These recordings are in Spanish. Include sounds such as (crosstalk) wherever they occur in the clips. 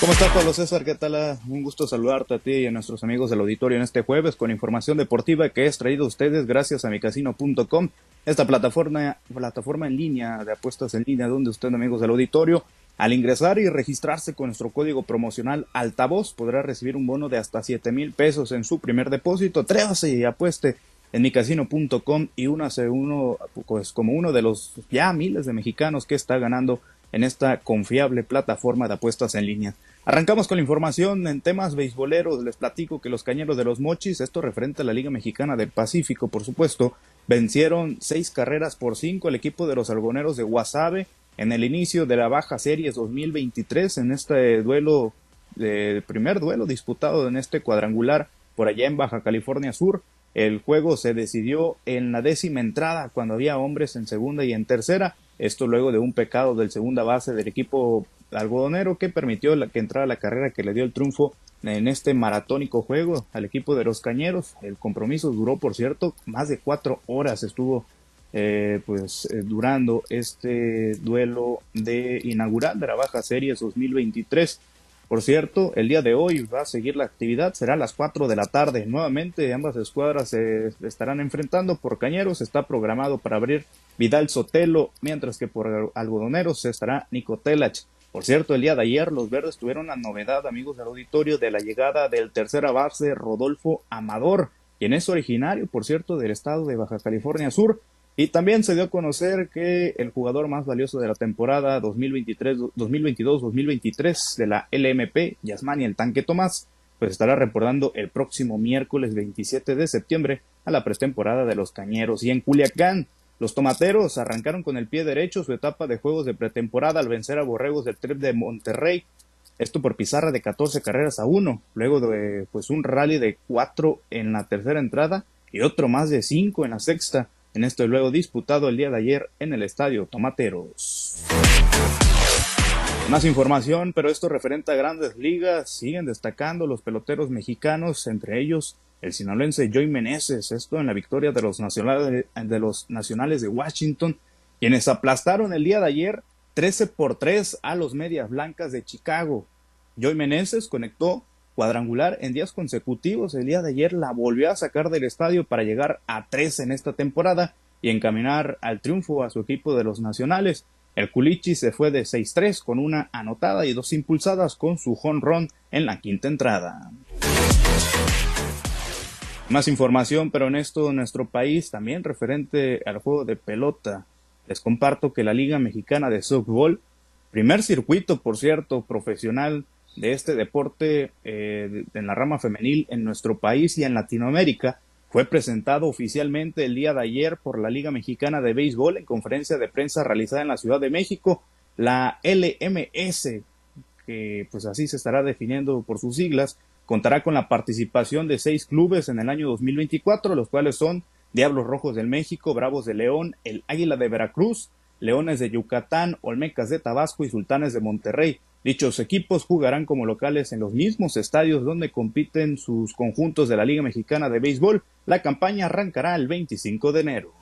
¿Cómo estás, Pablo César? ¿Qué tal? Ah, un gusto saludarte a ti y a nuestros amigos del auditorio en este jueves con información deportiva que es traído a ustedes gracias a micasino.com, esta plataforma, plataforma en línea de apuestas en línea donde usted, amigos del auditorio, al ingresar y registrarse con nuestro código promocional altavoz podrá recibir un bono de hasta 7 mil pesos en su primer depósito. Atrévase y apueste en micasino.com y únase uno, pues como uno de los ya miles de mexicanos que está ganando en esta confiable plataforma de apuestas en línea. Arrancamos con la información en temas beisboleros. Les platico que los cañeros de los Mochis, esto referente a la Liga Mexicana del Pacífico, por supuesto, vencieron seis carreras por cinco al equipo de los algoneros de Guasave en el inicio de la Baja Series 2023, en este duelo, el primer duelo disputado en este cuadrangular por allá en Baja California Sur. El juego se decidió en la décima entrada cuando había hombres en segunda y en tercera. Esto luego de un pecado del segunda base del equipo algodonero que permitió la, que entrara la carrera que le dio el triunfo en este maratónico juego al equipo de los Cañeros. El compromiso duró, por cierto, más de cuatro horas estuvo eh, pues eh, durando este duelo de inaugural de la Baja Series 2023. Por cierto, el día de hoy va a seguir la actividad, será a las 4 de la tarde. Nuevamente ambas escuadras se estarán enfrentando por Cañeros, está programado para abrir Vidal Sotelo, mientras que por Algodoneros estará Nico Telach. Por cierto, el día de ayer los verdes tuvieron la novedad, amigos del auditorio, de la llegada del tercera base Rodolfo Amador, quien es originario, por cierto, del estado de Baja California Sur. Y también se dio a conocer que el jugador más valioso de la temporada 2022-2023 de la LMP, Yasmani el Tanque Tomás, pues estará reportando el próximo miércoles 27 de septiembre a la pretemporada de los Cañeros. Y en Culiacán, los tomateros arrancaron con el pie derecho su etapa de juegos de pretemporada al vencer a Borregos del Trip de Monterrey. Esto por pizarra de 14 carreras a 1, luego de pues un rally de 4 en la tercera entrada y otro más de 5 en la sexta, en esto luego disputado el día de ayer en el estadio Tomateros. Más información, pero esto referente a grandes ligas, siguen destacando los peloteros mexicanos, entre ellos el sinaloense Joy Meneses, esto en la victoria de los, nacionales, de los nacionales de Washington, quienes aplastaron el día de ayer 13 por 3 a los Medias Blancas de Chicago. Joy Meneses conectó cuadrangular en días consecutivos. El día de ayer la volvió a sacar del estadio para llegar a 3 en esta temporada y encaminar al triunfo a su equipo de los nacionales. El Culichi se fue de 6-3 con una anotada y dos impulsadas con su jonrón en la quinta entrada. Más información, pero en esto nuestro país, también referente al juego de pelota. Les comparto que la Liga Mexicana de Softball, primer circuito, por cierto, profesional de este deporte eh, en la rama femenil en nuestro país y en Latinoamérica, fue presentado oficialmente el día de ayer por la Liga Mexicana de Béisbol en conferencia de prensa realizada en la Ciudad de México, la LMS, que pues así se estará definiendo por sus siglas, contará con la participación de seis clubes en el año 2024, los cuales son Diablos Rojos del México, Bravos de León, el Águila de Veracruz, Leones de Yucatán, Olmecas de Tabasco y Sultanes de Monterrey. Dichos equipos jugarán como locales en los mismos estadios donde compiten sus conjuntos de la Liga Mexicana de Béisbol. La campaña arrancará el 25 de enero.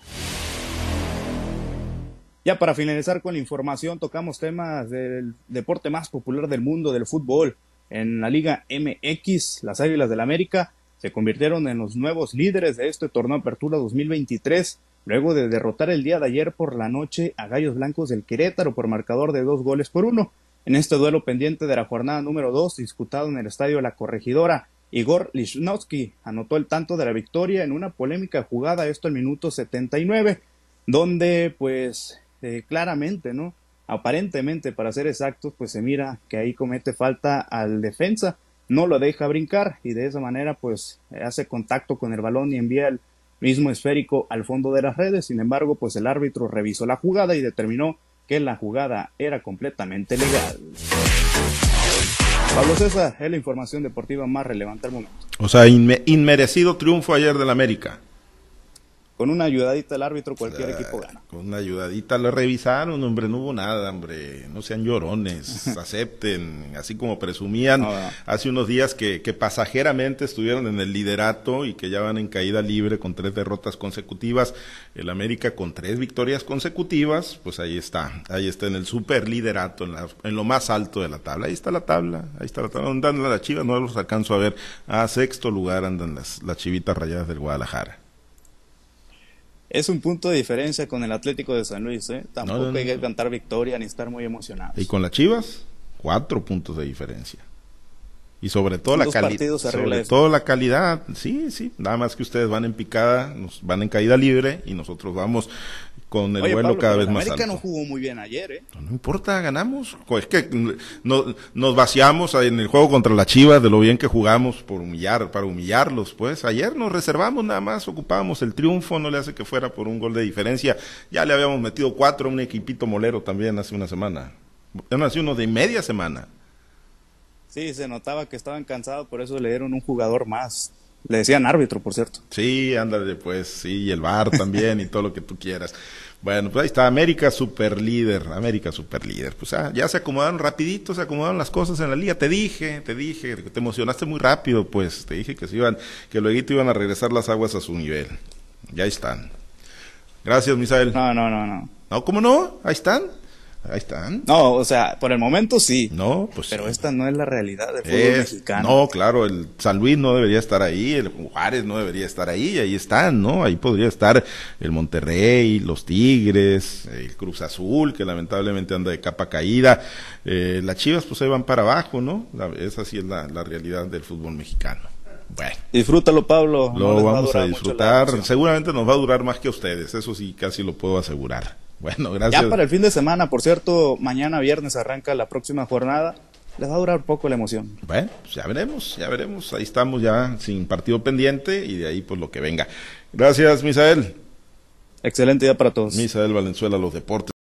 Ya para finalizar con la información, tocamos temas del deporte más popular del mundo, del fútbol en la Liga MX, las Águilas del América se convirtieron en los nuevos líderes de este torneo Apertura 2023, luego de derrotar el día de ayer por la noche a Gallos Blancos del Querétaro por marcador de dos goles por uno. En este duelo pendiente de la jornada número dos, disputado en el estadio La Corregidora, Igor Lichnowsky anotó el tanto de la victoria en una polémica jugada, esto al minuto 79, donde pues eh, claramente, ¿no? aparentemente, para ser exactos, pues se mira que ahí comete falta al defensa, no lo deja brincar y de esa manera pues hace contacto con el balón y envía el mismo esférico al fondo de las redes. Sin embargo, pues el árbitro revisó la jugada y determinó que la jugada era completamente legal. Pablo César, es la información deportiva más relevante al momento. O sea, inmerecido triunfo ayer del América. Con una ayudadita del árbitro cualquier Ah, equipo gana. Con una ayudadita lo revisaron, hombre, no hubo nada, hombre. No sean llorones, (laughs) acepten, así como presumían No, no. hace unos días que, que pasajeramente estuvieron en el liderato y que ya van en caída libre con tres derrotas consecutivas. El América con tres victorias consecutivas, pues ahí está, ahí está en el super liderato, en, la- en lo más alto de la tabla. Ahí está la tabla, ahí está la tabla. ¿Dónde andan las chivas? No los alcanzo a ver. A sexto lugar andan las, las chivitas rayadas del Guadalajara. Es un punto de diferencia con el Atlético de San Luis, ¿eh? Tampoco No, no, hay que cantar victoria ni estar muy emocionados. Y con las Chivas, cuatro puntos de diferencia. Y sobre todo la calidad. Sobre todo la calidad. Sí, sí. Nada más que ustedes van en picada, nos van en caída libre y nosotros vamos con el Oye, vuelo Pablo, cada vez más América alto. no jugó muy bien ayer, ¿eh? No importa, ganamos. Es que no- nos vaciamos en el juego contra las Chivas de lo bien que jugamos por humillar, para humillarlos, pues. Ayer nos reservamos nada más, ocupábamos el triunfo, no le hace que fuera por un gol de diferencia. Ya le habíamos metido cuatro a un equipito molero también hace una semana. Hace uno de media semana. Sí, se notaba que estaban cansados, por eso le dieron un jugador más. Le decían árbitro, por cierto. Sí, ándale, pues, sí, y el bar también y todo lo que tú quieras. Bueno, pues ahí está, América super líder, América super líder. Pues ah, ya se acomodaron rapidito, se acomodaron las cosas en la liga. Te dije, te dije, te emocionaste muy rápido, pues, te dije que se iban, que luego te iban a regresar las aguas a su nivel. Ya están. Gracias, Misael. No, no, no, no. No, ¿cómo no? Ahí están. Ahí están. No, o sea, por el momento sí. No, pues Pero esta no es la realidad del fútbol Es- mexicano. no, claro, el San Luis no debería estar ahí, el Juárez no debería estar ahí, ahí están, ¿no? Ahí podría estar el Monterrey, los Tigres, el Cruz Azul, que lamentablemente anda de capa caída. Eh, las Chivas, pues ahí van para abajo, ¿no? La- esa sí es la, la realidad del fútbol mexicano. Bueno, Disfrútalo, Pablo. no lo va vamos a durar mucho la disfrutar. Seguramente nos va a durar más que a ustedes, eso sí, casi lo puedo asegurar. (laughs) Bueno, gracias. Ya para el fin de semana, por cierto, mañana viernes arranca la próxima jornada. Les va a durar poco la emoción. Bueno, pues ya veremos, ya veremos. Ahí estamos ya sin partido pendiente y de ahí pues lo que venga. Gracias, Misael. Excelente día para todos. Misael Valenzuela, los deportes.